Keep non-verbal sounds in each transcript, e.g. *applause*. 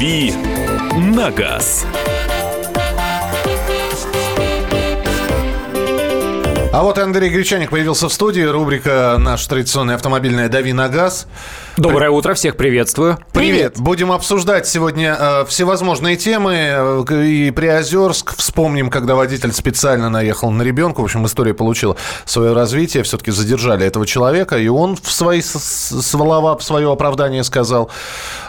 «Дави на газ». А вот Андрей Гречаник появился в студии. Рубрика наша традиционная автомобильная «Дави на газ». Доброе утро, всех приветствую. Привет. Будем обсуждать сегодня э, всевозможные темы. Э, И Приозерск. Вспомним, когда водитель специально наехал на ребенка. В общем, история получила свое развитие. Все-таки задержали этого человека. И он в свои слова, в свое оправдание сказал.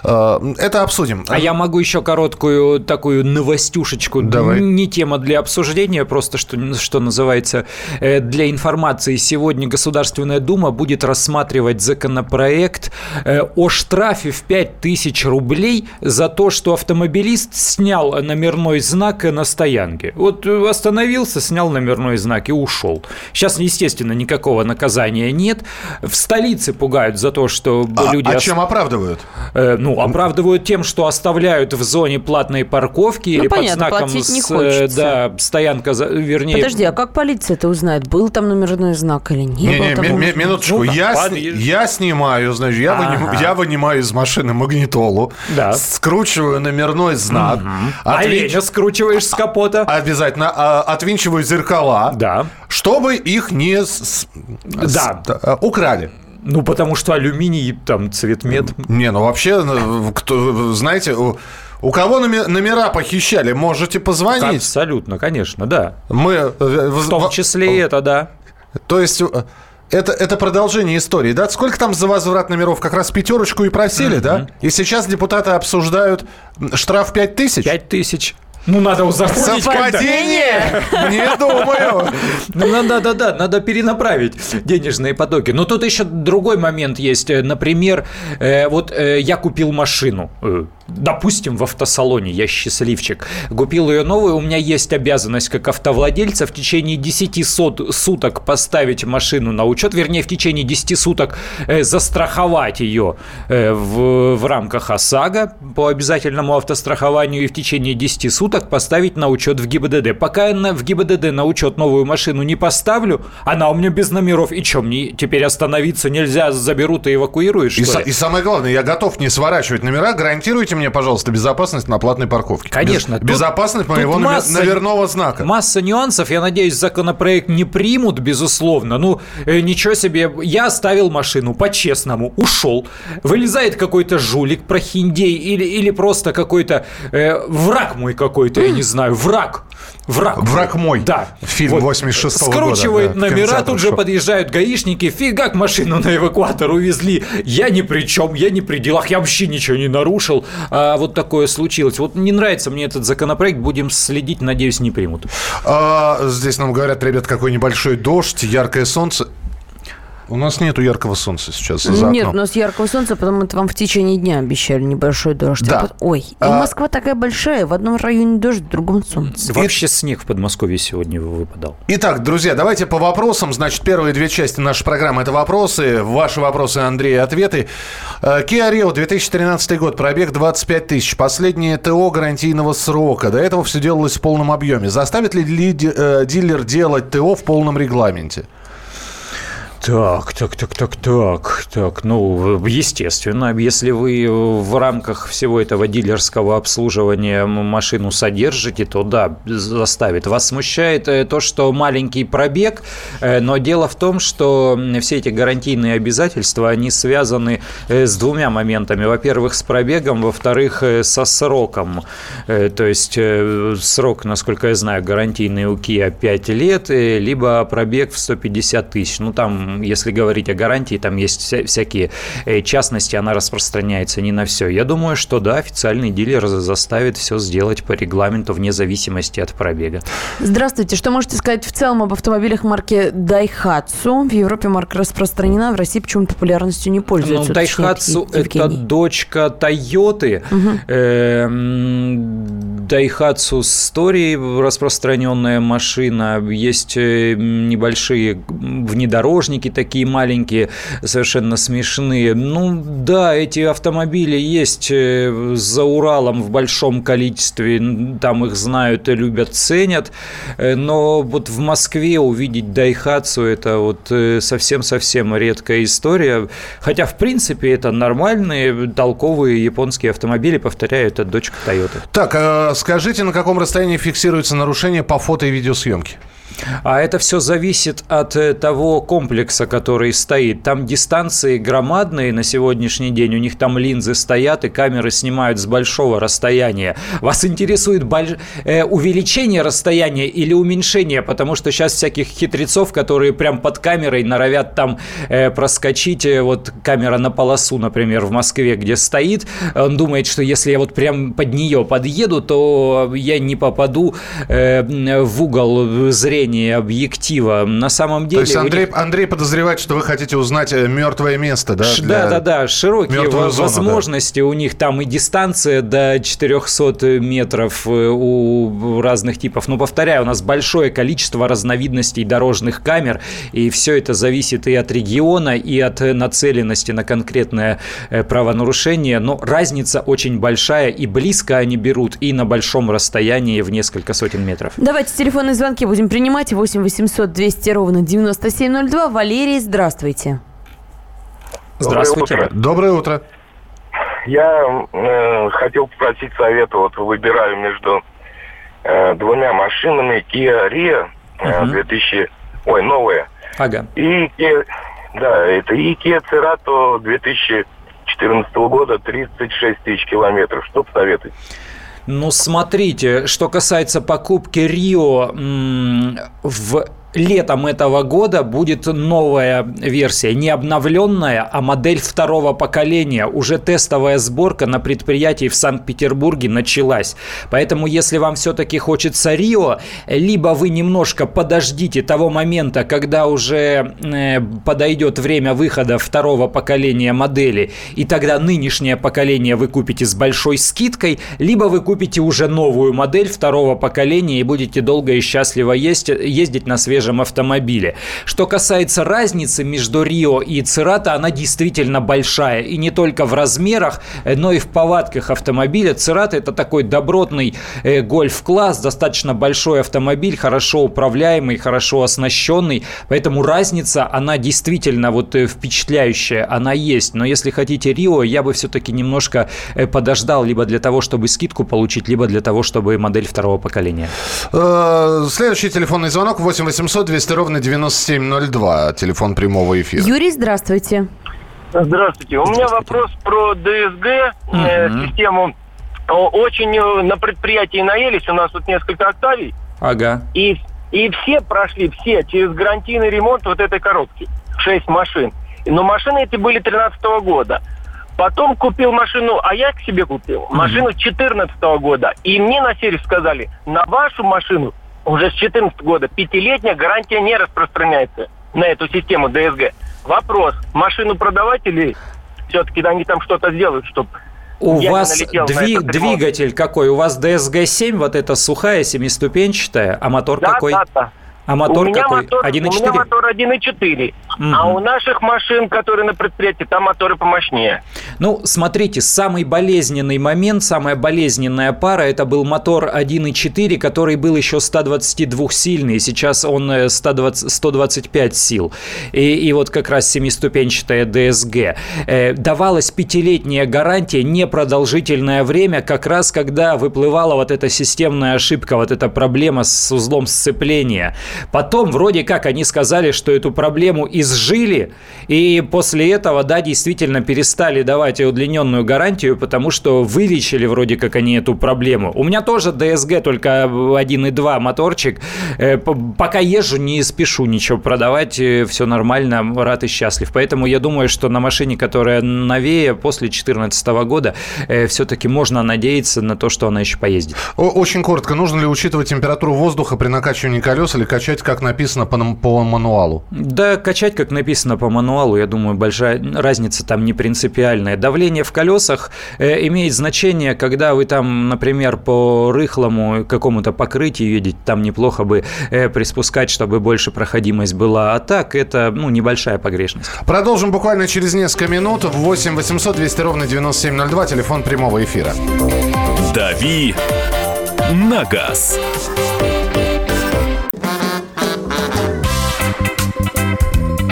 Э, Это обсудим. А я могу еще короткую такую новостюшечку. Давай. Не тема для обсуждения, просто что, что называется э, для информации. Сегодня Государственная Дума будет рассматривать законопроект о штрафе в 5000 рублей за то, что автомобилист снял номерной знак на стоянке. Вот э, остановился, снял номерной знак и ушел. Сейчас, естественно, никакого наказания нет. В столице пугают за то, что А, люди... а ос- чем оправдывают? Э, ну, оправдывают тем, что оставляют в зоне платной парковки или под Ну, понятно, знаком платить не с, э, хочется. да, стоянка, за- вернее... Подожди, а как полиция это узнает? Был там номерной знак или не, Не, было не, там минуточку. Ну, я, с- подъезд. я снимаю, значит, я, я вынимаю из машины магнитолу, Да. скручиваю номерной знак, А отвинч- оленя скручиваешь с капота? обязательно а, отвинчиваю зеркала, Да. чтобы их не с- Да. с- а, украли. Ну, потому что алюминий, там, цветмет. Не, ну вообще, ну, кто, знаете, у, у кого номе- номера похищали, можете позвонить. Абсолютно, конечно, да. Мы э, В том числе и это, да. То есть э, это, это продолжение истории, да? Сколько там за возврат номеров? Как раз пятерочку и просили, да? И сейчас депутаты обсуждают штраф 5 тысяч? Пять тысяч. Ну, надо узаконить. Совпадение? *laughs* Не думаю. Ну, надо, да, да, надо перенаправить денежные потоки. Но тут еще другой момент есть. Э, Например, э, вот э, я купил машину, допустим, в автосалоне, я счастливчик. Купил ее новую, у меня есть обязанность как автовладельца в течение 10 сот- суток поставить машину на учет, вернее, в течение 10 суток э, застраховать ее э, в, в рамках ОСАГО по обязательному автострахованию и в течение 10 суток поставить на учет в ГИБДД. Пока я на- в ГИБДД на учет новую машину не поставлю, она у меня без номеров. И что, мне теперь остановиться нельзя, заберут и эвакуируют, И, и самое главное, я готов не сворачивать номера. Гарантируйте мне, пожалуйста, безопасность на платной парковке. Конечно. Без- Тут- безопасность моего масса- номерного знака. Масса нюансов. Я надеюсь, законопроект не примут, безусловно. Ну, э, ничего себе. Я оставил машину по-честному, ушел. Вылезает какой-то жулик, прохиндей или, или просто какой-то э, враг мой какой-то, я не знаю, враг. Враг. Враг мой. Да. Фильм 86-го года, Скручивает да, номера, тут же шел. подъезжают гаишники. Фигак машину на эвакуатор увезли. Я ни при чем, я ни при делах, я вообще ничего не нарушил. А вот такое случилось. Вот не нравится мне этот законопроект, будем следить, надеюсь, не примут. А, здесь нам говорят, ребят, какой небольшой дождь, яркое солнце. У нас нету яркого солнца сейчас за Нет, окном. у нас яркого солнца, потому что вам в течение дня обещали небольшой дождь. Да. А Ой, и А- Москва такая большая, в одном районе дождь, в другом солнце. Вообще снег в Подмосковье сегодня выпадал. Итак, друзья, давайте по вопросам. Значит, первые две части нашей программы – это вопросы. Ваши вопросы, Андрей, ответы. Э, Kia Rio, 2013 год, пробег 25 тысяч. Последнее ТО гарантийного срока. До этого все делалось в полном объеме. Заставит ли ли- э, дилер делать ТО в полном регламенте? Так, так, так, так, так, так, ну, естественно, если вы в рамках всего этого дилерского обслуживания машину содержите, то да, заставит. Вас смущает э, то, что маленький пробег, э, но дело в том, что все эти гарантийные обязательства, они связаны э, с двумя моментами. Во-первых, с пробегом, во-вторых, со сроком. То есть срок, насколько я знаю, гарантийный у Kia 5 лет, либо пробег в 150 тысяч. Ну, там, если говорить о гарантии, там есть вся- всякие э, частности, она распространяется не на все. Я думаю, что да, официальный дилер за- заставит все сделать по регламенту вне зависимости от пробега. Здравствуйте, что можете сказать в целом об автомобилях марки Daihatsu? В Европе марка распространена, в России почему популярностью не Ну, пользуется. Дайхатсу Е- это дочка Тойоты. Дайхатсу Story распространенная машина. Есть э, небольшие внедорожники багажники такие маленькие, совершенно смешные. Ну, да, эти автомобили есть э, за Уралом в большом количестве, там их знают и любят, ценят, э, но вот в Москве увидеть Дайхатсу – это вот совсем-совсем редкая история, хотя, в принципе, это нормальные, толковые японские автомобили, повторяю, это дочка Toyota. Так, скажите, на каком расстоянии фиксируется нарушение по фото и видеосъемке? А это все зависит от э, того комплекса, который стоит. Там дистанции громадные на сегодняшний день. У них там линзы стоят, и камеры снимают с большого расстояния. Вас интересует больш... э, увеличение расстояния или уменьшение? Потому что сейчас всяких хитрецов, которые прям под камерой норовят там э, проскочить. Э, вот камера на полосу, например, в Москве, где стоит. Он думает, что если я вот прям под нее подъеду, то я не попаду э, в угол зрения зрения объектива. На самом деле... То есть Андрей, них... Андрей подозревает, что вы хотите узнать э, мертвое место, да? Ш, да, да, да. Широкие зону, возможности. Да. У них там и дистанция до 400 метров э, у разных типов. Но, повторяю, у нас большое количество разновидностей дорожных камер, и все это зависит и от региона, и от нацеленности на конкретное э, правонарушение. Но разница очень большая, и близко они берут, и на большом расстоянии в несколько сотен метров. Давайте телефонные звонки будем принимать принимать. 8 800 200 ровно 9702. Валерий, здравствуйте. Здравствуйте. Доброе утро. Доброе утро. Я э, хотел попросить совета. Вот выбираю между э, двумя машинами Kia Rio э, угу. 2000... Ой, новые. Ага. И Kia... Да, это и Kia Cerato 2014 года 36 тысяч километров. Что посоветуете? Ну, смотрите, что касается покупки Рио в летом этого года будет новая версия, не обновленная, а модель второго поколения. Уже тестовая сборка на предприятии в Санкт-Петербурге началась. Поэтому, если вам все-таки хочется Рио, либо вы немножко подождите того момента, когда уже э, подойдет время выхода второго поколения модели, и тогда нынешнее поколение вы купите с большой скидкой, либо вы купите уже новую модель второго поколения и будете долго и счастливо ездить, ездить на свежем свежем автомобиле. Что касается разницы между Рио и Церата, она действительно большая. И не только в размерах, но и в повадках автомобиля. Церата это такой добротный э, гольф-класс, достаточно большой автомобиль, хорошо управляемый, хорошо оснащенный. Поэтому разница, она действительно вот э, впечатляющая, она есть. Но если хотите Рио, я бы все-таки немножко э, подождал либо для того, чтобы скидку получить, либо для того, чтобы модель второго поколения. Следующий телефонный звонок 8 800 800 200 ровно 9702. Телефон прямого эфира. Юрий, здравствуйте. Здравствуйте. У меня вопрос про ДСГ, э, систему. Очень э, на предприятии наелись. У нас тут несколько октавий. Ага. И, и все прошли, все, через гарантийный ремонт вот этой коробки. Шесть машин. Но машины эти были 13 года. Потом купил машину, а я к себе купил машину 14 года. И мне на сервис сказали, на вашу машину уже с 2014 года пятилетняя гарантия не распространяется на эту систему ДСГ. Вопрос, машину продавать или все-таки они там что-то сделают, чтобы у вас дви- двигатель какой? У вас DSG-7, вот эта сухая семиступенчатая, а мотор да, какой? Да, да. А мотор у меня какой? 1,4? У меня мотор 1,4. А у наших машин, которые на предприятии, там моторы помощнее. Ну, смотрите, самый болезненный момент, самая болезненная пара, это был мотор 1,4, который был еще 122-сильный. Сейчас он 120, э, 125 сил. И, и вот как раз семиступенчатая DSG. Э, давалась пятилетняя гарантия, непродолжительное время, как раз когда выплывала вот эта системная ошибка, вот эта проблема с узлом сцепления. Потом вроде как они сказали, что эту проблему изжили, и после этого, да, действительно перестали давать удлиненную гарантию, потому что вылечили вроде как они эту проблему. У меня тоже DSG только 1.2 моторчик. Э, пока езжу, не спешу ничего продавать, э, все нормально, рад и счастлив. Поэтому я думаю, что на машине, которая новее, после 2014 года, э, все-таки можно надеяться на то, что она еще поездит. Очень коротко. Нужно ли учитывать температуру воздуха при накачивании колес или качать, как написано по, по мануалу? Да, качать, как написано по мануалу, я думаю, большая разница там не принципиальная. Давление в колесах э, имеет значение, когда вы там, например, по рыхлому какому-то покрытию едете, там неплохо бы э, приспускать, чтобы больше проходимость была. А так это ну, небольшая погрешность. Продолжим буквально через несколько минут. 8 800 200 ровно 9702, телефон прямого эфира. «Дави на газ».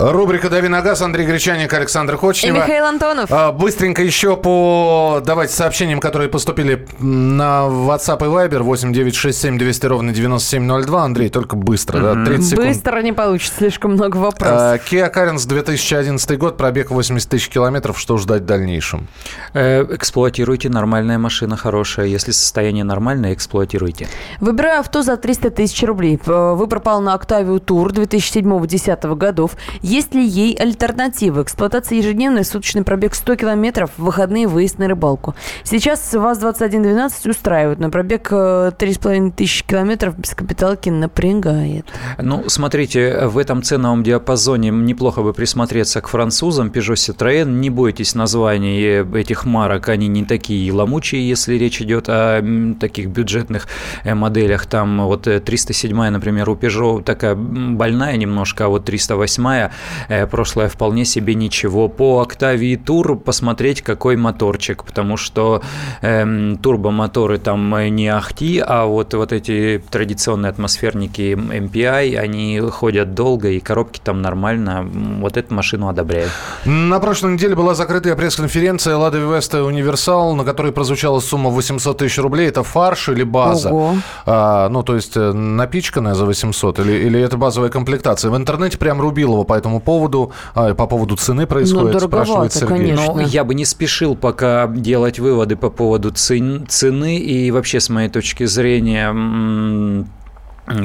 Рубрика «Дави на газ». Андрей Гречаник, Александр И Кочнева. Михаил Антонов. А, Быстренько еще по давайте сообщениям, которые поступили на WhatsApp и Viber 8 967 200 ровно 9702. Андрей, только быстро, да, 30 секунд. Быстро не получится, слишком много А, вопросов. Kia Carens 2011 год, пробег 80 тысяч километров. Что ждать в дальнейшем? Э, Эксплуатируйте, нормальная машина, хорошая. Если состояние нормальное, эксплуатируйте. Выбираю авто за 300 тысяч рублей. Э, Выбор пал на Octavia Tour 2007-2010 годов. Есть ли ей альтернативы? Эксплуатация ежедневная, суточный пробег 100 километров, выходные выезд на рыбалку. Сейчас ВАЗ-2112 устраивает, но пробег э, 3,5 тысячи километров без капиталки напрягает. Ну, смотрите, в этом ценовом диапазоне неплохо бы присмотреться к французам Peugeot Citroën. Не бойтесь названий этих марок, они не такие ломучие, если речь идет о таких бюджетных э, моделях. Там вот э, 307, например, у Peugeot такая больная немножко, а вот 308 э, прошлая вполне себе ничего. По Octavia Tour посмотреть, какой моторчик, потому что эм, турбомоторы там э, не ахти, а вот, вот эти традиционные атмосферники MPI, они ходят долго, и коробки там нормально. Вот эту машину одобряю. На прошлой неделе была закрытая пресс-конференция Лада Веста Универсал, на которой прозвучала сумма 800 тысяч рублей. Это фарш или база? Ого. А, ну, то есть э, напичканная за 800 или, или это базовая комплектация? В интернете прям Рубилова по этому поводу, а, по поводу цены происходит, Ну, спрашивает Сергей. конечно. Но я бы не спешил пока делать выводы по поводу цен- цены и вообще, с моей точки зрения,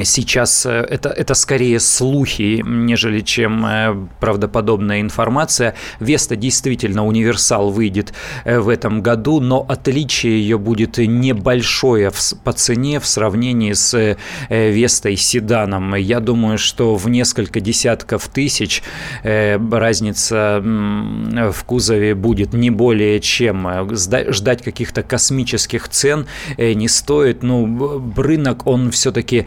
Сейчас э, это, это скорее слухи, нежели чем э, правдоподобная информация. Веста действительно универсал выйдет э, в этом году, но отличие ее будет небольшое по цене в сравнении с Вестой седаном. Я думаю, что в несколько десятков тысяч разница в кузове будет не более чем. Ждать каких-то космических цен не стоит. Ну, рынок, он все-таки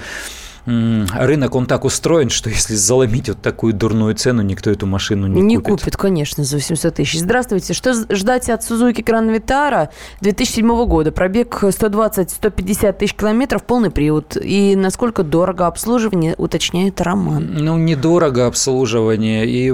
рынок, он так устроен, что если заломить вот такую дурную цену, никто эту машину не, Не купит. купит, конечно, за 800 тысяч. Здравствуйте. Что ждать от Сузуки Гран Витара 2007 года? Пробег 120-150 тысяч километров, полный привод. И насколько дорого обслуживание, уточняет Роман. Ну, недорого обслуживание и э,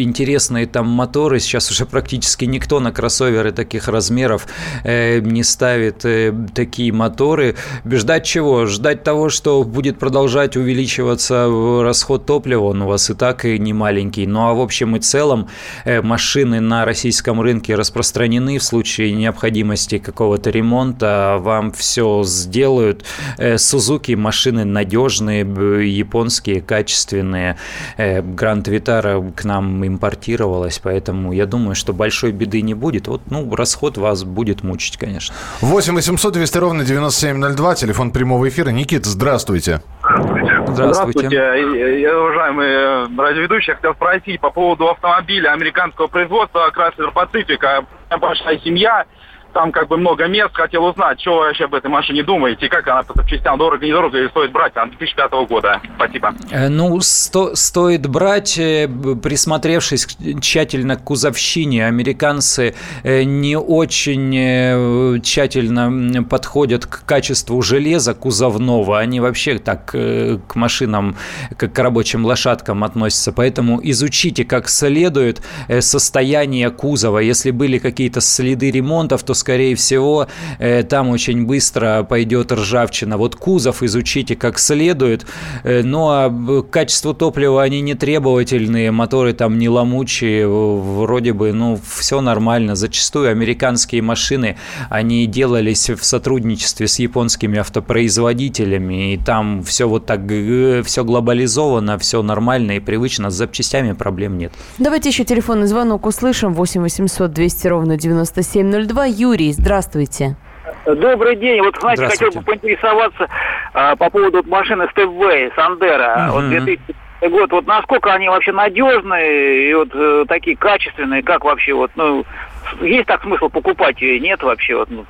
интересные там моторы. Сейчас уже практически никто на кроссоверы таких размеров э, не ставит э, такие моторы. Ждать чего? Ждать того, что будет продолжать увеличиваться расход топлива. Он у вас и так и не маленький. Ну, а в общем и целом э, машины на российском рынке распространены в случае необходимости какого-то ремонта. Вам все сделают. Э, Сузуки машины надежные, японские, качественные. Э, Гранд Витара к нам импортировалась, поэтому я думаю, что большой беды не будет. Вот, ну, расход вас будет мучить, конечно. 8 800 200 ровно 9702, телефон прямого эфира. Никита, здравствуйте. Здравствуйте. Я, уважаемые радиоведущие, хотел спросить по поводу автомобиля американского производства Chrysler Pacific. У меня большая семья, Там как бы много мест. Хотел узнать, что вы вообще об этой машине думаете, как она по запчастям дорого, недорого, и стоит брать, она 2005 года. Спасибо. Э, Ну, сто- стоит брать, э, присмотревшись тщательно к кузовщине. Американцы э, не очень тщательно подходят к качеству железа кузовного. Они вообще так к машинам, как к рабочим лошадкам относятся. Поэтому изучите как следует состояние кузова. Если были какие-то следы ремонтов, то, скорее всего, э, там очень быстро пойдет ржавчина. Вот кузов изучите как следует. Э, Ну, а б- к качеству топлива они не требовательные, моторы там не ломучие, вроде бы, ну, все нормально. Зачастую американские машины, они делались в сотрудничестве с японскими автопроизводителями, и там все вот так, все глобализовано, все нормально и привычно, с запчастями проблем нет. Давайте еще телефонный звонок услышим. 8 800 200 ровно 9702. Юрий, здравствуйте. Добрый день. Вот, знаете, хотел бы поинтересоваться а, по поводу вот машины Stepway, Сандера. Вот Мгм. 2000 год. Вот насколько они вообще надежные и вот э, такие качественные, как вообще вот, ну, есть так смысл покупать ее? Нет вообще вот, ну,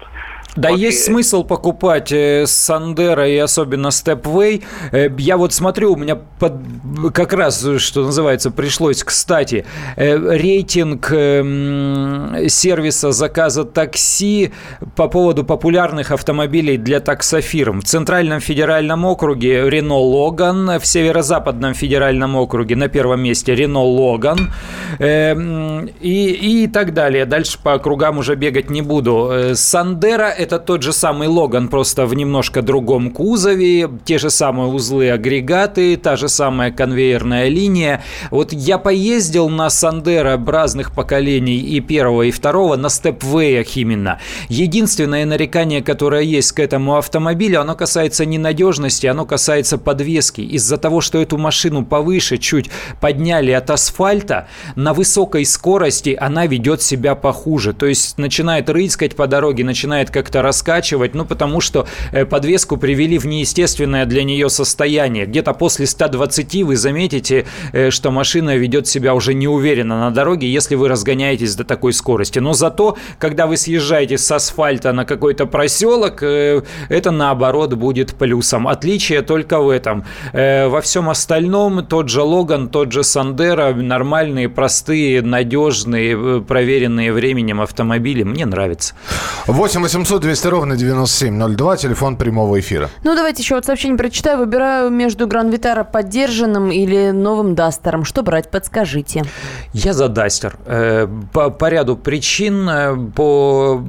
Да, Вот есть и- смысл покупать э, Сандера и особенно Stepway. Э, Я вот смотрю, у меня под- как раз, что называется, пришлось, кстати, э, рейтинг э, м, сервиса заказа такси по поводу популярных автомобилей для таксофирм. В Центральном федеральном округе Рено Логан, в Северо-Западном федеральном округе на первом месте Рено Логан э, м, и, и так далее. Дальше по округам уже бегать не буду. Сандера – это тот же самый Логан, просто в немножко другом кузове, те же самые узлы агрегаты, та же самая конвейерная линия. Вот я поездил на Сандера разных поколений и первого, и второго, на степвеях именно. Единственное нарекание, которое есть к этому автомобилю, оно касается ненадежности, оно касается подвески. Из-за того, что эту машину повыше чуть подняли от асфальта, на высокой скорости она ведет себя похуже. То есть начинает рыскать по дороге, начинает как-то раскачивать, ну потому что э, подвеску привели в неестественное для нее состояние. Где-то после 120 вы заметите, э, что машина ведет себя уже неуверенно на дороге, если вы разгоняетесь до такой скорости. Но зато, когда вы съезжаете с асфальта на какой-то проселок, э, это наоборот будет плюсом. Отличие только в этом. Во всем остальном тот же Логан, тот же Сандера, нормальные, простые, надежные, проверенные временем автомобили. Мне нравится. 8 800 200 ровно 9702, телефон прямого эфира. Ну, давайте еще вот сообщение прочитаю. Выбираю между Гран Витара поддержанным или новым Дастером. Что брать, подскажите. Я за Дастер. Э, По, по ряду причин. Э, По,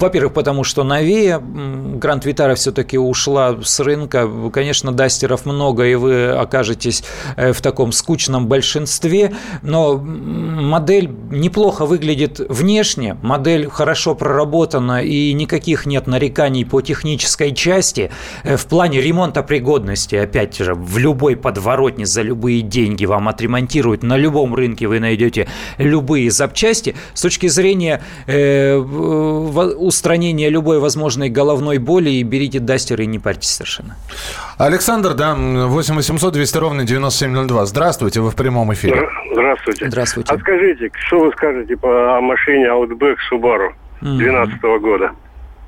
во-первых, потому что новее. Гранд Витара все-таки ушла с рынка. Конечно, Дастеров много, и вы окажетесь э, в таком скучном большинстве. Но модель неплохо выглядит внешне. Модель хорошо проработана, и никаких нет нареканий по технической части. Э, В плане ремонта пригодности, опять же, в любой подворотне за любые деньги вам отремонтируют. На любом рынке вы найдете любые запчасти. С точки зрения э, устранения любой возможной головной боли, и берите Дастер и не парьтесь совершенно. Александр, да, 8 800 200 ровно 9702. Здравствуйте, вы в прямом эфире. Здравствуйте. Здравствуйте. А скажите, что вы скажете по машине Outback Subaru 2012 года?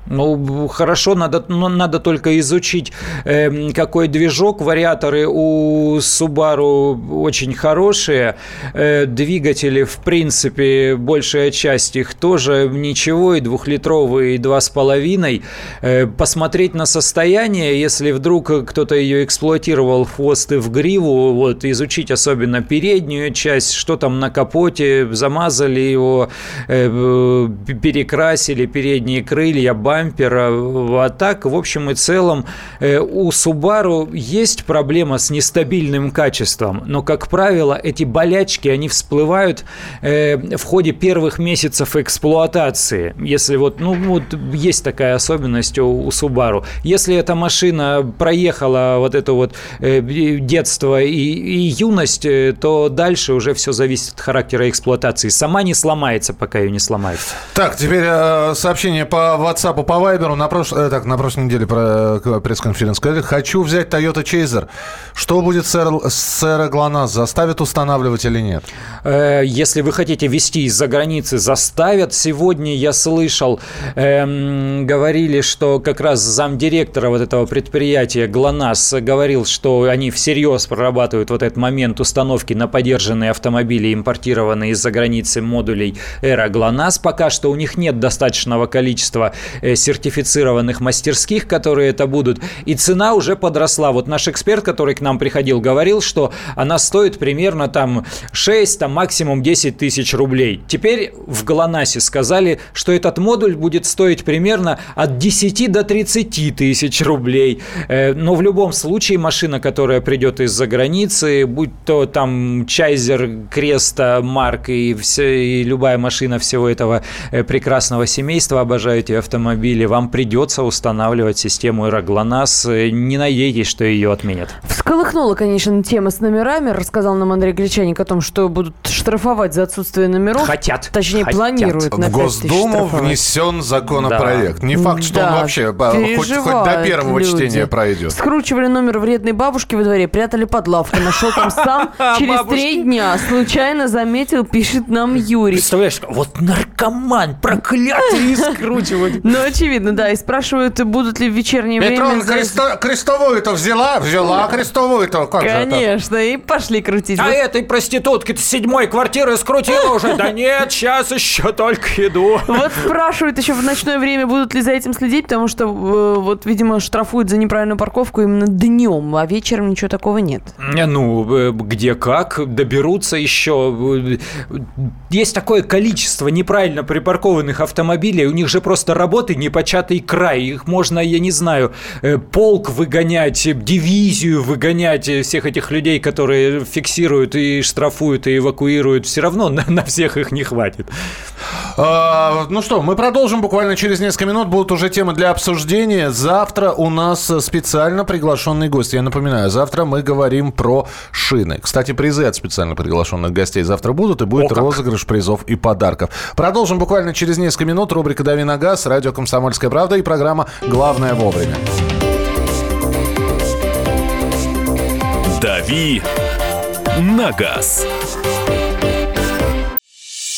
Ну, хорошо, надо, но надо только изучить, э, какой движок. Вариаторы у Subaru очень хорошие. Э, двигатели, в принципе, большая часть их тоже ничего, и двухлитровые, и два с половиной. Э, посмотреть на состояние, если вдруг кто-то ее эксплуатировал в хвост и в гриву, вот, изучить особенно переднюю часть, что там на капоте, замазали его, э, перекрасили передние крылья, бампера. А так, в общем и целом, э, у Subaru есть проблема с нестабильным качеством, но, как правило, эти болячки, они всплывают э, в ходе первых месяцев эксплуатации. Если вот, ну, вот есть такая особенность у, у Subaru. Если эта машина проехала вот это вот э, детство и, и юность, то дальше уже все зависит от характера эксплуатации. Сама не сломается, пока ее не сломают. Так, теперь сообщение по WhatsApp по Вайберу на, прош... э, так, на прошлой неделе про э, пресс-конференцию сказали, хочу взять Toyota Chaser. Что будет с Aero- с Aero GLONASS? Заставит устанавливать или нет? Э, Если вы хотите везти из-за границы, заставят. Сегодня я слышал, эм, говорили, что как раз замдиректора вот этого предприятия ГЛОНАСС говорил, что они всерьез прорабатывают вот этот момент установки на подержанные автомобили, импортированные из-за границы модулей Эра ГЛОНАСС. Пока что у них нет достаточного количества э, сертифицированных мастерских, которые это будут. И цена уже подросла. Вот наш эксперт, который к нам приходил, говорил, что она стоит примерно там 6, там максимум 10 тысяч рублей. Теперь в ГЛОНАССе сказали, что этот модуль будет стоить примерно от 10 до 30 тысяч рублей. Э, Но в любом случае машина, которая придет из-за границы, будь то там Чайзер, Креста, Марк и, все, и любая машина всего этого э, прекрасного семейства, обожаю эти автомобили, вам придется устанавливать систему Эра ГЛОНАСС. Э, Не надейтесь, что ее отменят. Всколыхнула, конечно, тема с номерами. Рассказал нам Андрей Гречаник о том, что будут штрафовать за отсутствие номеров. Хотят. Точнее, Хотят. планируют на В 5 тысяч Госдуму внесен законопроект. Не факт, что он Да, вообще а, хоть, хоть до первого люди. чтения пройдет. Скручивали номер вредной бабушки во дворе, прятали под лавку. Нашел там сам *laughs* через три дня. Случайно заметил, пишет нам Юрий. Представляешь, вот наркоман, проклятый, и скручивать. Ну, очевидно, да. И спрашивают, будут ли в вечернее Петрон, время... за- кресто- крестовую-то взяла? Взяла крестовую-то. Как же это? Конечно, и пошли крутить. А Вот этой проститутки-то седьмой квартиры скрутила уже. Да нет, сейчас еще только иду. Вот спрашивают еще в ночное время, будут ли за этим следить, потому что, э, вот, видимо, штрафуют за неправильную парковку именно днем, а вечером ничего такого нет. Не, Ну, э, где как, доберутся еще. Э, Есть такое количество неправильно припаркованных автомобилей, у них же просто работы непочатый край. Их можно, я не знаю, э, полк выгонять, э, дивизию выгонять э, всех этих людей, которые фиксируют и штрафуют, и эвакуируют. Все равно на, на всех их не хватит. А, ну что, мы продолжим буквально через несколько минут. Будут уже темы для обсуждения. Завтра у нас специально приглашенный гость. Я напоминаю, завтра мы говорим про шины. Кстати, призы от специально приглашенных гостей завтра будут, и будет О, как. розыгрыш призов и подарков. Продолжим буквально через несколько минут. Рубрика «Дави на газ», радио «Комсомольская правда» и программа «Главное вовремя». «Дави на газ».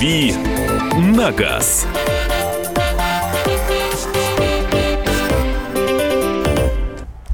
«Дави на газ».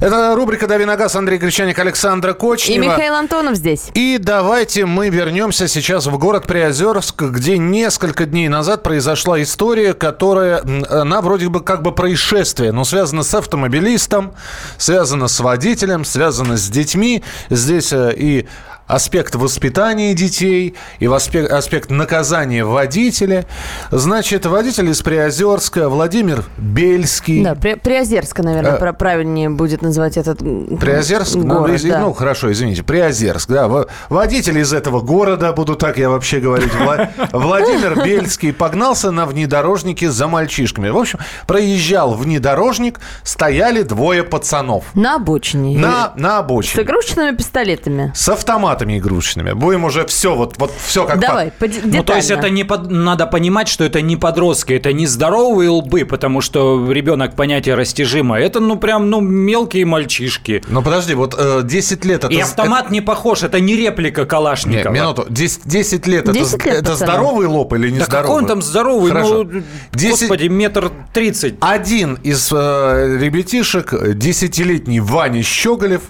Это рубрика «Дави на газ». Андрей Гречаник, Александра И Кочнева. Михаил Антонов здесь. И давайте мы вернемся сейчас в город Приозерск, где несколько дней назад произошла история, которая, она вроде бы как бы происшествие, но связана с автомобилистом, связана с водителем, связана с детьми. Здесь э, и аспект воспитания детей, и аспект, аспект наказания водителя. Значит, водитель из Приозерска Владимир Бельский. Да, При- Приозерска, наверное, пра- правильнее будет называть этот Приозерск, ну, город, из- да. ну хорошо, извините, Приозерск, да, Во- водитель из этого города, буду так я вообще говорить, Вла- *laughs* Владимир Бельский погнался на внедорожнике за мальчишками. В общем, проезжал внедорожник, стояли двое пацанов На обочине. на, на С обочине. игрушечными пистолетами. С автоматами игрушечными. Будем уже все, вот, вот все как Давай, по- Ну, то есть это не под- надо понимать, что это не подростки, это не здоровые лбы, потому что ребенок понятие растяжимо. Это, ну, прям, ну, мелкие мальчишки. Ну подожди, вот э, 10 лет это... И автомат не похож, это не реплика Не, Калашникова. минуту. 10, 10 лет, 10 это, лет, это пацаны. здоровый лоб или не Да здоровый? какой он там здоровый? Хорошо. Ну, 10 господи, метр тридцать. Один из э, ребятишек, десятилетний Ваня Щеголев,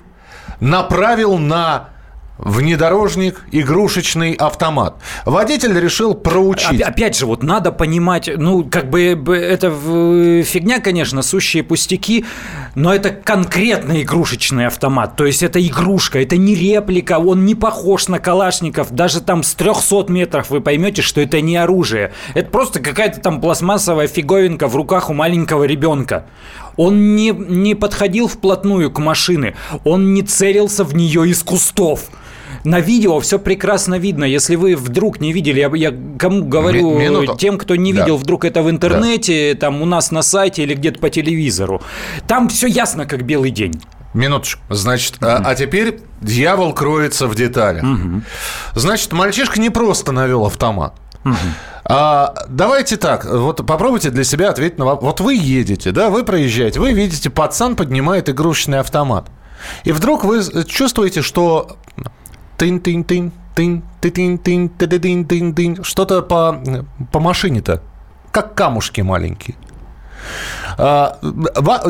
направил на внедорожник, игрушечный автомат. Водитель решил проучить. Опять же, вот надо понимать, ну, как бы это фигня, конечно, сущие пустяки, но это конкретно игрушечный автомат. То есть это игрушка, это не реплика, он не похож на Калашников. Даже там с 300 метров вы поймете, что это не оружие. Это просто какая-то там пластмассовая фиговинка в руках у маленького ребенка. Он не, не подходил вплотную к машине, он не целился в нее из кустов на видео все прекрасно видно. Если вы вдруг не видели, я, я кому говорю, Минуту. тем, кто не видел да. вдруг это в интернете, да. там у нас на сайте или где-то по телевизору, там все ясно, как белый день. Минуточку. Значит, mm-hmm. а, а теперь дьявол кроется в деталях. Mm-hmm. Значит, мальчишка не просто навел автомат. Mm-hmm. А, давайте так, вот попробуйте для себя ответить на вопрос. Вот вы едете, да, вы проезжаете, вы видите, пацан поднимает игрушечный автомат. И вдруг вы чувствуете, что тын-тын-тын, тын, тын тын тын тын тын Что-то по, по машине-то, как камушки маленькие. А,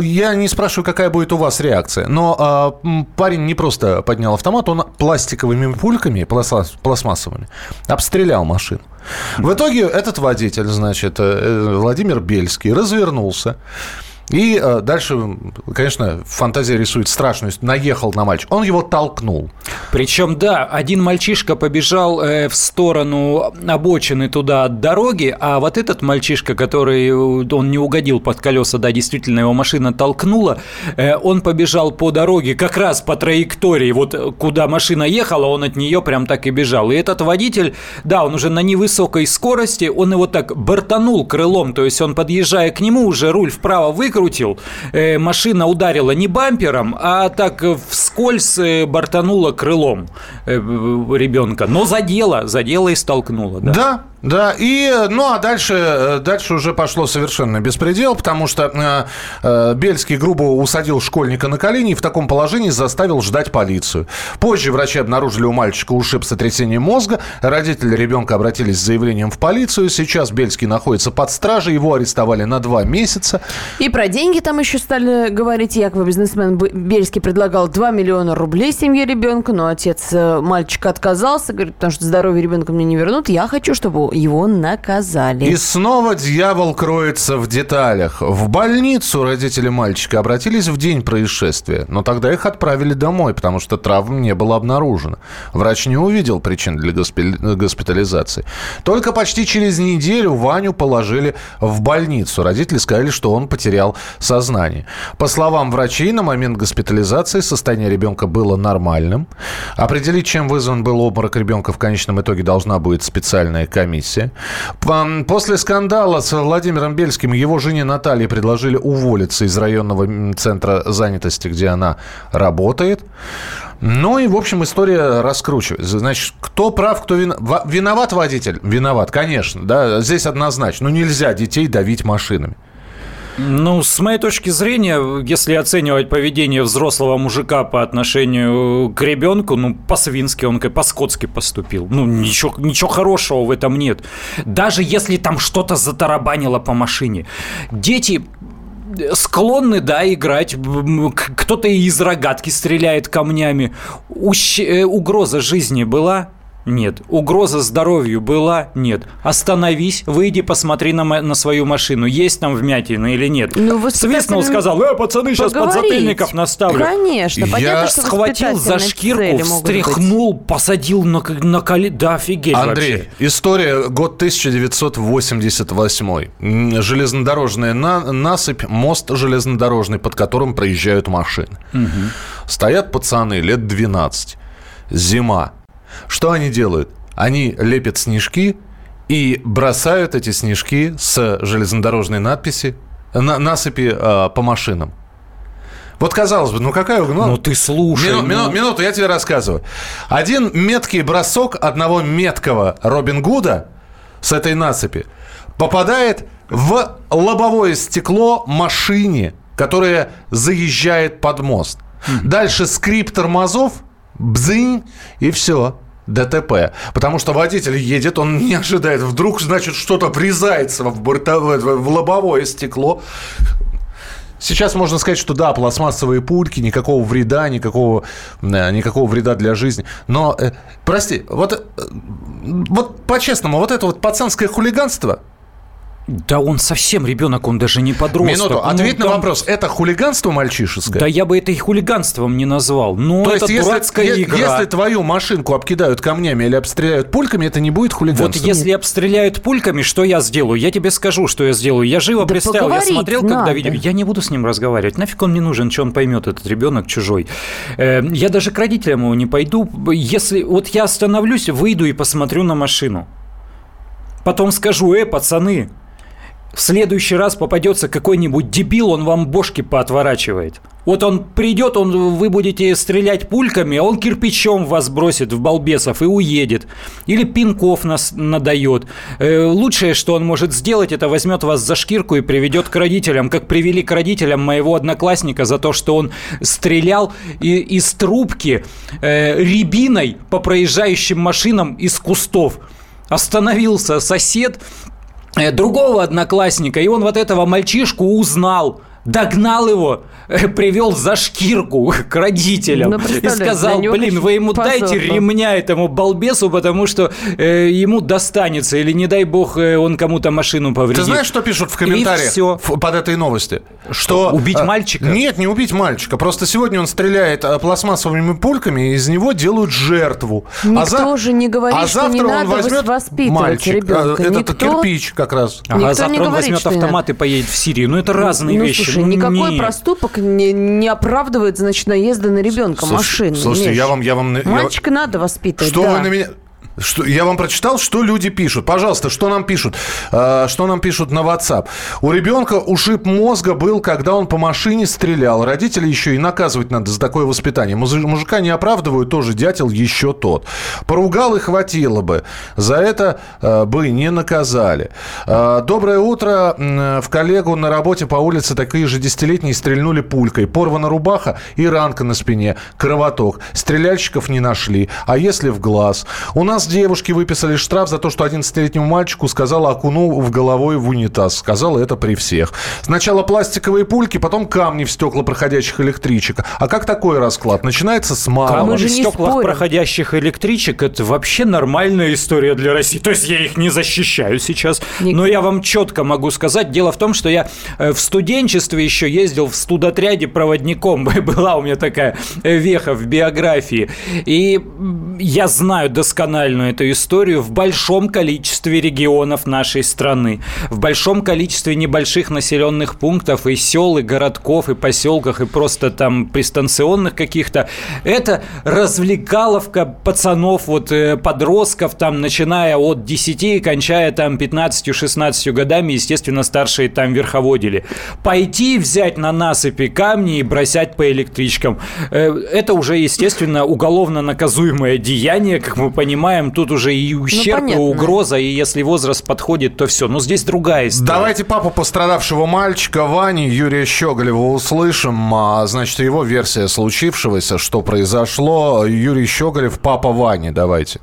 я не спрашиваю, какая будет у вас реакция, но а, парень не просто поднял автомат, он пластиковыми пульками, пластмассовыми, обстрелял машину. В итоге этот водитель, значит, э, Владимир Бельский, развернулся, и э, дальше, конечно, фантазия рисует страшную. Наехал на мальчика. Он его толкнул. Причем, да, один мальчишка побежал э, в сторону обочины туда от дороги, а вот этот мальчишка, который он не угодил под колеса, да, действительно, его машина толкнула, э, он побежал по дороге как раз по траектории, вот куда машина ехала, он от нее прям так и бежал. И этот водитель, да, он уже на невысокой скорости, он его так бортанул крылом, то есть он, подъезжая к нему, уже руль вправо выкрутил, выкрутил, э, машина ударила не бампером, а так вскользь э, бортанула крылом э, ребенка. Но задела, задела и столкнула. Да, да да, и, ну, а дальше, э, дальше уже пошло совершенно беспредел, потому что э, э, Бельский грубо усадил школьника на колени и в таком положении заставил ждать полицию. Позже врачи обнаружили у мальчика ушиб сотрясение мозга, родители ребенка обратились с заявлением в полицию, сейчас Бельский находится под стражей, его арестовали на два месяца. И про деньги там еще стали говорить, якобы бизнесмен Бельский предлагал 2 миллиона рублей семье ребенка, но отец э, мальчика отказался, говорит, потому что здоровье ребенка мне не вернут, я хочу, чтобы его наказали. И снова дьявол кроется в деталях. В больницу родители мальчика обратились в день происшествия, но тогда их отправили домой, потому что травм не было обнаружено. Врач не увидел причин для госпитализации. Только почти через неделю Ваню положили в больницу. Родители сказали, что он потерял сознание. По словам врачей, на момент госпитализации состояние ребенка было нормальным. Определить, чем вызван был обморок ребенка в конечном итоге должна будет специальная комиссия комиссия. После скандала с Владимиром Бельским его жене Наталье предложили уволиться из районного центра занятости, где она работает. Ну и, в общем, история раскручивается. Значит, кто прав, кто виноват? Виноват водитель? Виноват, конечно. Да, здесь однозначно. Ну, нельзя детей давить машинами. Ну, с моей точки зрения, если оценивать поведение взрослого мужика по отношению к ребенку, ну, по-свински он по-скотски поступил. Ну, ничего, ничего хорошего в этом нет. Даже если там что-то затарабанило по машине. Дети склонны, да, играть. Кто-то из рогатки стреляет камнями. Ущ... Э, угроза жизни была? Нет. Угроза здоровью была? Нет. Остановись, выйди, посмотри на, на свою машину. Есть там вмятина или нет? Ну, Свистнул, сказал, э, пацаны, сейчас подзатыльников наставлю. Конечно. Понятно, Я что схватил за шкирку, встряхнул, быть. посадил на, на колени. Да, офигеть Андрей, вообще. история, год 1988. Железнодорожная на, насыпь, мост железнодорожный, под которым проезжают машины. Угу. Стоят пацаны лет 12. Зима что они делают? Они лепят снежки и бросают эти снежки с железнодорожной надписи на насыпи э, по машинам. Вот казалось бы, ну какая... Ну, ну ты слушай. Мину, ну... Мину, минуту, я тебе рассказываю. Один меткий бросок одного меткого Робин Гуда с этой насыпи попадает в лобовое стекло машине, которая заезжает под мост. Дальше скрип тормозов, бзынь, и все. ДТП. Потому что водитель едет, он не ожидает. Вдруг, значит, что-то врезается в, бортовое, в лобовое стекло. Сейчас можно сказать, что да, пластмассовые пульки, никакого вреда, никакого, э, никакого вреда для жизни. Но, э, прости, вот, э, вот по-честному, вот это вот пацанское хулиганство – да он совсем ребенок, он даже не подросток. Минуту, ответь ну, на вопрос. Это хулиганство мальчишеское? Да я бы это и хулиганством не назвал. Но То это есть, дурацкая если, игра. Если твою машинку обкидают камнями или обстреляют пульками, это не будет хулиганством? Вот если обстреляют пульками, что я сделаю? Я тебе скажу, что я сделаю. Я живо да представил, я смотрел, надо. когда видел. Я не буду с ним разговаривать. Нафиг он мне нужен, что он поймет, этот ребенок чужой. Э, я даже к родителям его не пойду. Если вот я остановлюсь, выйду и посмотрю на машину. Потом скажу, э, пацаны, в следующий раз попадется какой-нибудь дебил, он вам бошки поотворачивает. Вот он придет, он, вы будете стрелять пульками, а он кирпичом вас бросит в балбесов и уедет. Или пинков нас надает. Э, лучшее, что он может сделать, это возьмет вас за шкирку и приведет к родителям, как привели к родителям моего одноклассника за то, что он стрелял и, из трубки э, рябиной по проезжающим машинам из кустов. Остановился сосед, другого одноклассника, и он вот этого мальчишку узнал догнал его, э, привел за шкирку к родителям ну, и сказал, блин, вы ему позорно. дайте ремня этому балбесу, потому что э, ему достанется, или не дай бог э, он кому-то машину повредит. Ты знаешь, что пишут в комментариях все. под этой новости? Что, убить а, мальчика? Нет, не убить мальчика, просто сегодня он стреляет э, пластмассовыми пульками, и из него делают жертву. А Никто а за... же не говорит, а что не он возьмет воспитывать мальчик, ребенка. Этот Никто... кирпич как раз. Ага, а завтра он возьмет автомат и поедет в Сирию. Ну, это разные ну, вещи. Слушай, никакой нет. проступок не, не оправдывает, значит, наезда на ребенка Слушай, машины. Слушайте, я вам, я вам... Мальчика я... надо воспитывать, Что да. вы на меня... Что, я вам прочитал, что люди пишут. Пожалуйста, что нам пишут? Э, что нам пишут на WhatsApp? У ребенка ушиб мозга был, когда он по машине стрелял. Родители еще и наказывать надо за такое воспитание. Мужика не оправдывают, тоже дятел еще тот. Поругал и хватило бы. За это э, бы не наказали. Э, доброе утро. В коллегу на работе по улице такие же десятилетние стрельнули пулькой. Порвана рубаха и ранка на спине. Кровоток. Стреляльщиков не нашли. А если в глаз? У нас девушки выписали штраф за то, что 11-летнему мальчику сказала окуну в головой в унитаз. Сказала это при всех. Сначала пластиковые пульки, потом камни в стекла проходящих электричек. А как такой расклад? Начинается с малого. Камни в стеклах спорим. проходящих электричек – это вообще нормальная история для России. То есть я их не защищаю сейчас. Ник... Но я вам четко могу сказать. Дело в том, что я э, в студенчестве еще ездил в студотряде проводником. *laughs* Была у меня такая э, веха в биографии. И я знаю досконально реальную эту историю в большом количестве регионов нашей страны, в большом количестве небольших населенных пунктов и сел, и городков, и поселках, и просто там пристанционных каких-то. Это развлекаловка пацанов, вот э, подростков, там, начиная от 10 и кончая там 15-16 годами, естественно, старшие там верховодили. Пойти взять на насыпи камни и бросать по электричкам. Э, это уже, естественно, уголовно наказуемое деяние, как мы понимаем, понимаем, тут уже и ущерб, ну, и угроза, и если возраст подходит, то все. Но здесь другая история. Давайте папу пострадавшего мальчика Вани Юрия Щеголева услышим. А, значит, его версия случившегося, что произошло. Юрий Щеголев, папа Вани, давайте.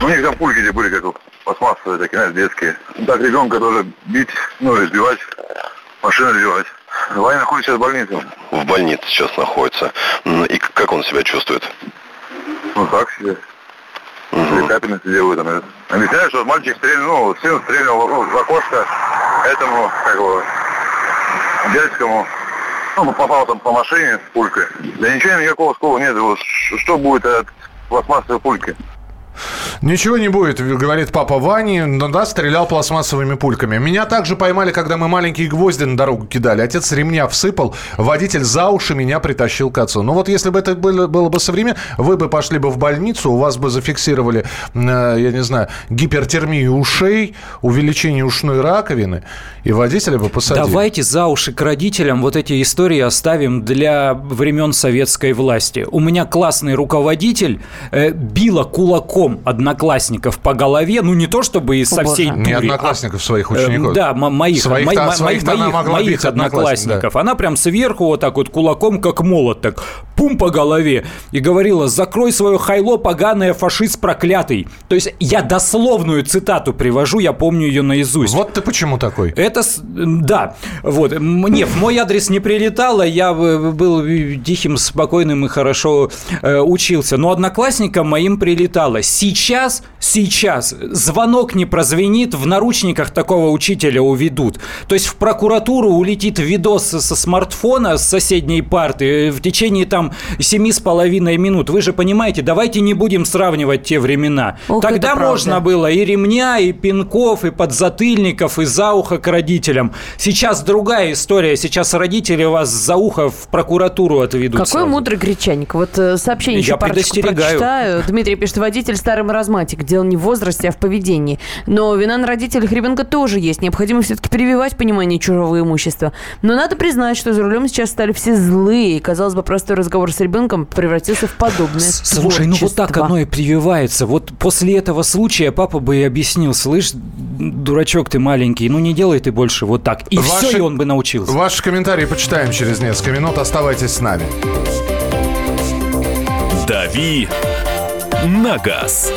У них там пульки были, как пластмассовые, такие, знаешь, детские. Так ребенка тоже бить, ну, избивать, машину избивать. Ваня находится сейчас в больнице. В больнице сейчас находится. И как он себя чувствует? Ну, так себе. Угу. Капельницы делают. Там. Объясняю, что мальчик стрельнул, ну, сын стрельнул в окошко этому, как его, дядькому. Ну, попал там по машине с пулькой. Да ничего никакого скола нет. Что будет от пластмассовой пульки? Ничего не будет, говорит папа Вани. Ну да, стрелял пластмассовыми пульками. Меня также поймали, когда мы маленькие гвозди на дорогу кидали. Отец ремня всыпал, водитель за уши меня притащил к отцу. Ну вот если бы это было, было бы современно, вы бы пошли бы в больницу, у вас бы зафиксировали, э, я не знаю, гипертермию ушей, увеличение ушной раковины, и водителя бы посадили. Давайте за уши к родителям вот эти истории оставим для времен советской власти. У меня классный руководитель э, била кулаком одна одноклассников по голове, ну не то чтобы из со всей Не дури, одноклассников своих а, учеников. э, Да, мо- моих, своих-то моих, она могла моих одноклассник, одноклассников. Она прям сверху вот так вот кулаком, как молот, так пум по голове и говорила, закрой свое хайло, поганое, фашист проклятый. То есть я дословную цитату привожу, я помню ее наизусть. Вот ты почему такой? Это, да, вот. Мне в мой адрес не прилетало, я был тихим, спокойным и хорошо э, учился. Но одноклассникам моим прилетало. Сейчас, сейчас звонок не прозвенит, в наручниках такого учителя уведут. То есть в прокуратуру улетит видос со смартфона с соседней парты э, в течение там семи с половиной минут. Вы же понимаете, давайте не будем сравнивать те времена. Ох, Тогда можно было и ремня, и пинков, и подзатыльников, и за ухо к родителям. Сейчас другая история. Сейчас родители вас за ухо в прокуратуру отведут. Какой сразу. мудрый гречаник. Вот э, сообщение Я еще парочку прочитаю. Дмитрий пишет, водитель старый маразматик. Дело не в возрасте, а в поведении. Но вина на родителях ребенка тоже есть. Необходимо все-таки прививать понимание чужого имущества. Но надо признать, что за рулем сейчас стали все злые. И, казалось бы, простой разговор с ребенком превратился в подобное Слушай, ну вот так оно и прививается. Вот после этого случая папа бы и объяснил, слышь, дурачок ты маленький, ну не делай ты больше вот так. И Ваши- все, и он бы научился. Ваши комментарии почитаем через несколько минут. Оставайтесь с нами. «Дави на газ».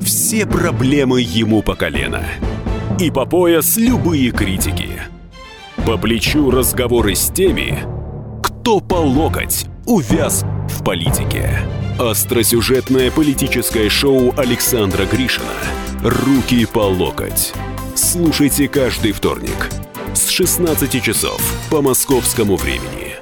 Все проблемы ему по колено. И по пояс любые критики. По плечу разговоры с теми, кто по локоть увяз в политике. Остросюжетное политическое шоу Александра Гришина «Руки по локоть». Слушайте каждый вторник с 16 часов по московскому времени.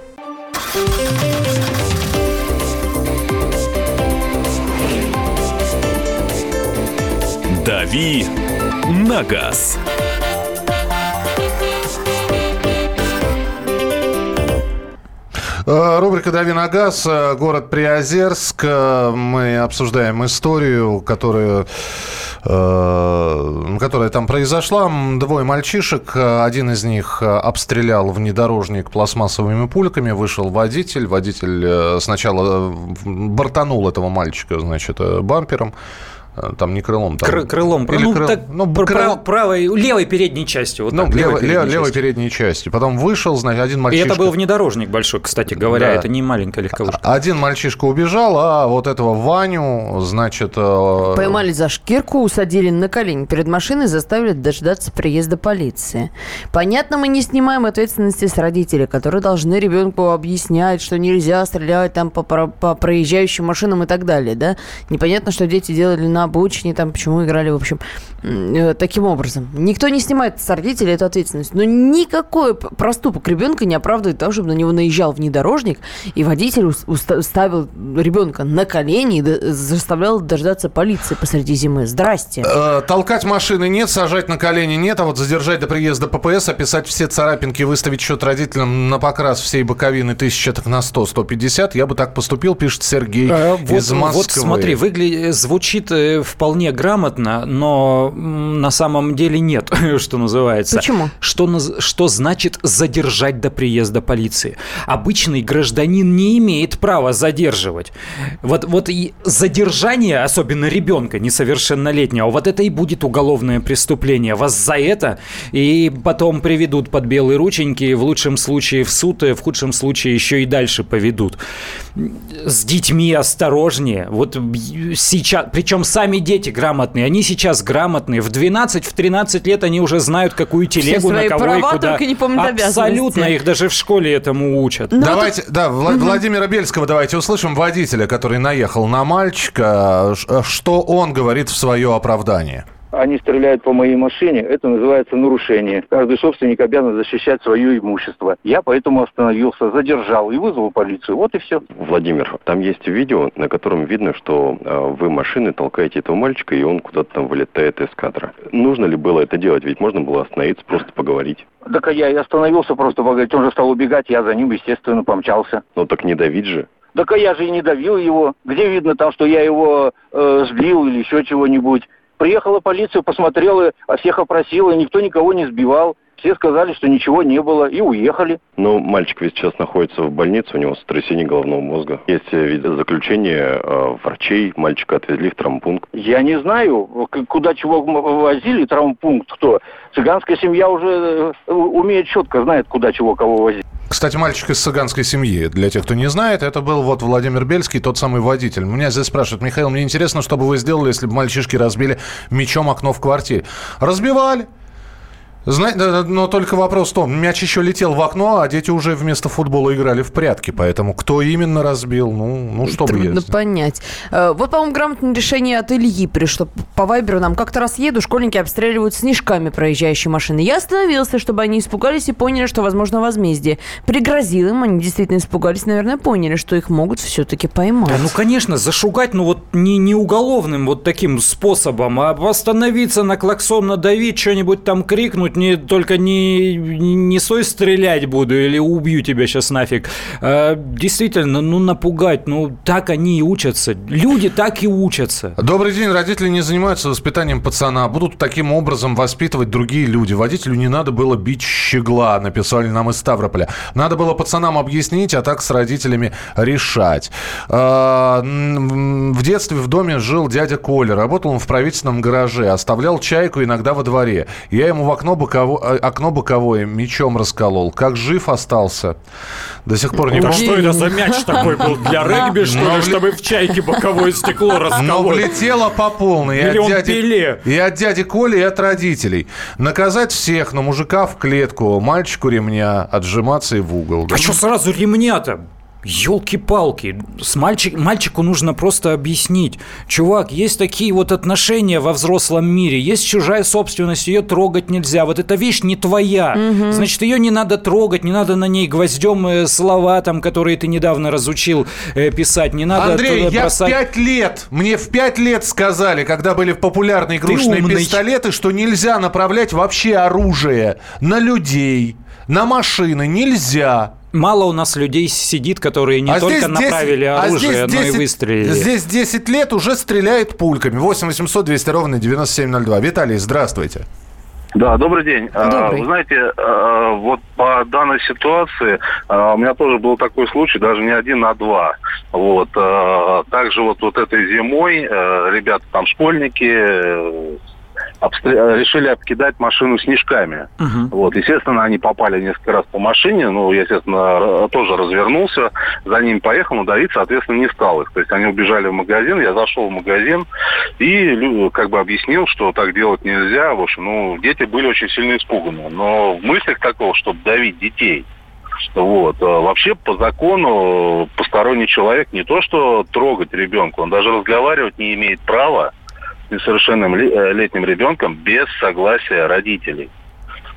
«Дави на газ». Э, Рубрика «Дави на газ», э, город Приозерск. Э, Мы обсуждаем историю, которую, э, которая там произошла. Двое мальчишек, один из них обстрелял внедорожник пластмассовыми пульками, вышел водитель. Водитель сначала бортанул этого мальчика, значит, бампером. Э, Там не крылом. Там, Кры- крылом. Или ну, крыл- так, ну, крыл- прав- правой, левой передней частью. Вот ну, так, левой, передней левой- частью. левой передней части. Потом вышел, значит, один И мальчишка... это был внедорожник большой, кстати говоря, Да. это не маленькая легковушка. Один мальчишка убежал, а вот этого Ваню, значит... э, Поймали за шкирку, усадили на колени перед машиной, заставили дождаться приезда полиции. Понятно, мы не снимаем ответственности с родителей, которые должны ребенку объяснять, что нельзя стрелять там по, по проезжающим машинам и так далее, да? Непонятно, что дети делали на обочине, там почему играли, в общем, э, таким образом. Никто не снимает с родителей эту ответственность, но никакой проступок ребенка не оправдывает того, чтобы на него наезжал внедорожник, и водитель ставил ребенка на колени и заставлял дождаться полиции посреди зимы. Здрасте. Э, Толкать машины нет, сажать на колени нет, а вот задержать до приезда ППС, описать все царапинки, выставить счет родителям на покрас всей боковины тысяча так на 100-150, я бы так поступил, пишет Сергей Вот, из Москвы. вот смотри, выгля... звучит э, вполне грамотно, но на самом деле нет, *laughs* что называется. Почему? Что, что значит задержать до приезда полиции? Обычный гражданин не имеет права задерживать. Вот, вот и задержание, особенно ребенка несовершеннолетнего, вот это и будет уголовное преступление. Вас за это и потом приведут под белые рученьки, в лучшем случае в суд, и в худшем случае еще и дальше поведут с детьми осторожнее. Вот сейчас, причем сами дети грамотные, они сейчас грамотные. В 12, в 13 лет они уже знают, какую телегу, на кого и права, куда. только не помнят Абсолютно, их даже в школе этому учат. Ну, давайте, да, Вла- Владимира Бельского давайте услышим, водителя, который наехал на мальчика, Ш- что он говорит в свое оправдание. Они стреляют по моей машине, это называется нарушение. Каждый собственник обязан защищать свое имущество. Я поэтому остановился, задержал и вызвал полицию. Вот и все. Владимир, там есть видео, на котором видно, что э, вы машины толкаете этого мальчика, и он куда-то там вылетает из кадра. Нужно ли было это делать? Ведь можно было остановиться, просто поговорить. Так а я и остановился просто поговорить. Он же стал убегать, я за ним, естественно, помчался. Ну так не давить же. Так а я же и не давил его. Где видно там, что я его э, сбил или еще чего-нибудь? Приехала полиция, посмотрела, а всех опросила, никто никого не сбивал. Все сказали, что ничего не было и уехали. Но мальчик ведь сейчас находится в больнице, у него сотрясение головного мозга. Есть э, ведь заключение э, врачей, мальчика отвезли в травмпункт. Я не знаю, куда чего возили, травмпункт кто. Цыганская семья уже э, умеет четко, знает, куда чего кого возить. Кстати, мальчик из цыганской семьи. Для тех, кто не знает, это был вот Владимир Бельский, тот самый водитель. Меня здесь спрашивают, Михаил, мне интересно, что бы вы сделали, если бы мальчишки разбили мечом окно в квартире. Разбивали. Знаете, но только вопрос в том, мяч еще летел в окно, а дети уже вместо футбола играли в прятки. Поэтому кто именно разбил, ну, ну что бы Трудно если. понять. Э, Вот, по-моему, грамотное решение от Ильи пришло. По Вайберу нам как-то раз еду, школьники обстреливают снежками проезжающие машины. Я остановился, чтобы они испугались и поняли, что возможно возмездие. Пригрозил им, они действительно испугались, наверное, поняли, что их могут все-таки поймать. Да, ну, конечно, зашугать, ну, вот не, не уголовным вот таким способом, а остановиться, на клаксон надавить, что-нибудь там крикнуть, не, только не, не, сой стрелять буду или убью тебя сейчас нафиг. А, действительно, ну, напугать, ну, так они и учатся. Люди так и учатся. Добрый день. Родители не занимаются воспитанием пацана, а будут таким образом воспитывать другие люди. Водителю не надо было бить щегла, написали нам из Ставрополя. Надо было пацанам объяснить, а так с родителями решать. А, В детстве в доме жил дядя Коля. Работал он в правительственном гараже. Оставлял чайку иногда во дворе. Я ему в окно, боково- э, окно боковое мечом расколол. Как жив остался. До сих пор не Да пом- что это за мяч такой был? Для регби, что ли, чтобы в чайке боковое стекло Но расколоть? влетело по полной. Или от, он дяди, Пеле. и от дяди Коли, и от родителей. Наказать всех, но мужика в клетку, мальчику ремня, отжиматься и в угол. А что сразу ремня-то? Елки-палки, с мальчик, мальчику нужно просто объяснить. Чувак, есть такие вот отношения во взрослом мире, есть чужая собственность, ее трогать нельзя. Вот эта вещь не твоя. Значит, ее не надо трогать, не надо на ней гвоздем э, слова, там, которые ты недавно разучил э, писать, не надо Андрей, я бросать. в пять лет, мне в пять лет сказали, когда были популярны игрушечные пистолеты, что нельзя направлять вообще оружие на людей, на машины, нельзя. Мало у нас людей сидит, которые не А только 10 направили а оружие, здесь но и 10 выстрелили. Здесь 10 лет уже стреляет пульками. 8 800 200 ровно 9702. Виталий, здравствуйте. Да, добрый день. А, Добрый. Вы знаете, а, вот по данной ситуации а, у меня тоже был такой случай, даже не один, а два. Вот. а, Также вот, вот этой зимой э, ребята там школьники э, обстр- э, решили обкидать машину снежками. Вот, естественно, они попали несколько раз по машине, ну, я, естественно, тоже развернулся, за ними поехал, но давить, соответственно, не стал их. То есть они убежали в магазин, я зашел в магазин и как бы объяснил, что так делать нельзя. В общем, ну, дети были очень сильно испуганы. Но в мыслях такого, чтобы давить детей, вот. а Вообще, по закону, посторонний человек не то что трогать ребенка, он даже разговаривать не имеет права ли- э, ребенком без согласия родителей.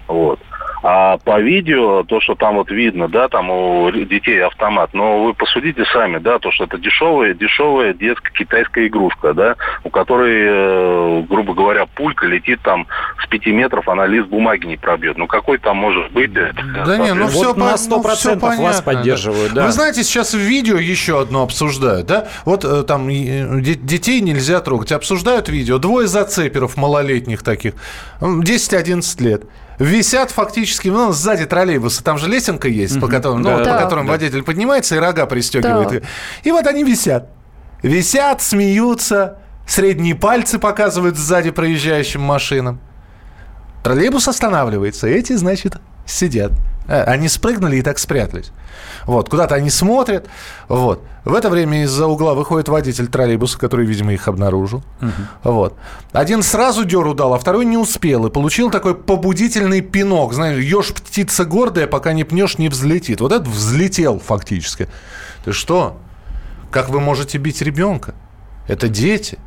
Вот. А по видео, то, что там вот видно, да, там у детей автомат, но вы посудите сами, да, то, что это дешевая, дешевая детская китайская игрушка, да, у которой, э, грубо говоря, пулька летит там с пяти метров, она лист бумаги не пробьет. Ну, какой там может быть? э, Да не, ну все, Вот на 100% вас поддерживают, да. Вы знаете, сейчас в видео еще одно обсуждают, да? Вот э, там де- детей нельзя трогать. Обсуждают видео. Двое зацеперов малолетних таких, м, 10-11 лет. Висят фактически, ну, сзади троллейбуса, там же лесенка есть, по которым, ну, Да, по да, которым да. водитель поднимается и рога пристегивает. Так. И вот они висят. Висят, смеются, средние пальцы показывают сзади проезжающим машинам. Троллейбус останавливается, эти, значит, сидят. Э, Они спрыгнули и так спрятались. Вот, куда-то они смотрят. Вот. В это время из-за угла выходит водитель троллейбуса, который, видимо, их обнаружил. Вот. Один сразу деру дал, а второй не успел. И получил такой побудительный пинок. Знаешь, ешь птица гордая, пока не пнешь, не взлетит. Вот это взлетел фактически. Ты что? Как вы можете бить ребенка? Это дети.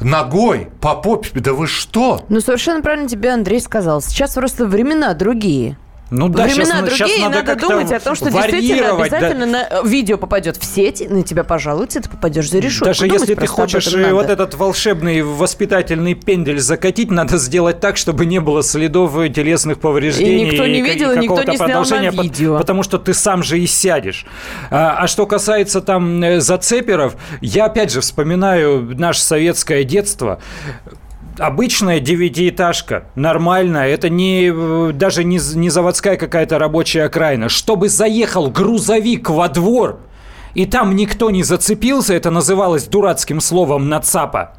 Ногой по попе. Да вы что? Ну, совершенно правильно тебе Андрей сказал. Сейчас просто времена другие. Ну да, Времена щас другие, и надо надо думать о том, что действительно варьировать, да. обязательно на видео попадет в сеть, на тебя пожалуются, ты попадешь за решетку. Даже Думать если ты хочешь вот этот волшебный воспитательный пендель закатить, надо сделать так, чтобы не было следов телесных повреждений. И никто не ка- видел, и никто не снял на видео. Потому что ты сам же и сядешь. А, а что касается там э, зацеперов, я опять же вспоминаю наше советское детство. Обычная девятиэтажка, нормальная, это не, даже не, не заводская какая-то рабочая окраина. Чтобы заехал грузовик во двор, и там никто не зацепился, это называлось дурацким словом «нацапа».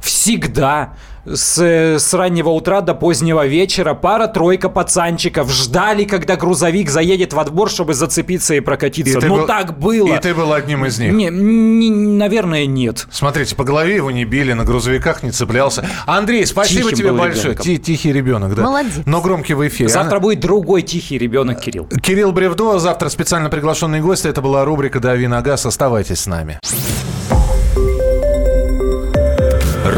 Всегда с, с раннего утра до позднего вечера пара-тройка пацанчиков ждали, когда грузовик заедет во двор, чтобы зацепиться и прокатиться. И ну был- так было. И ты был одним из них. Не, не- наверное, нет. Смотрите, по голове его не били, на грузовиках не цеплялся. Андрей, спасибо Тихим тебе большое. Ти- тихий ребенок, да. Молодец. Но громкий в эфире. Завтра будет другой тихий ребенок Кирилл. Кирилл Бревдо, завтра специально приглашенный гость. Это была рубрика «Дави на газ». Оставайтесь с нами.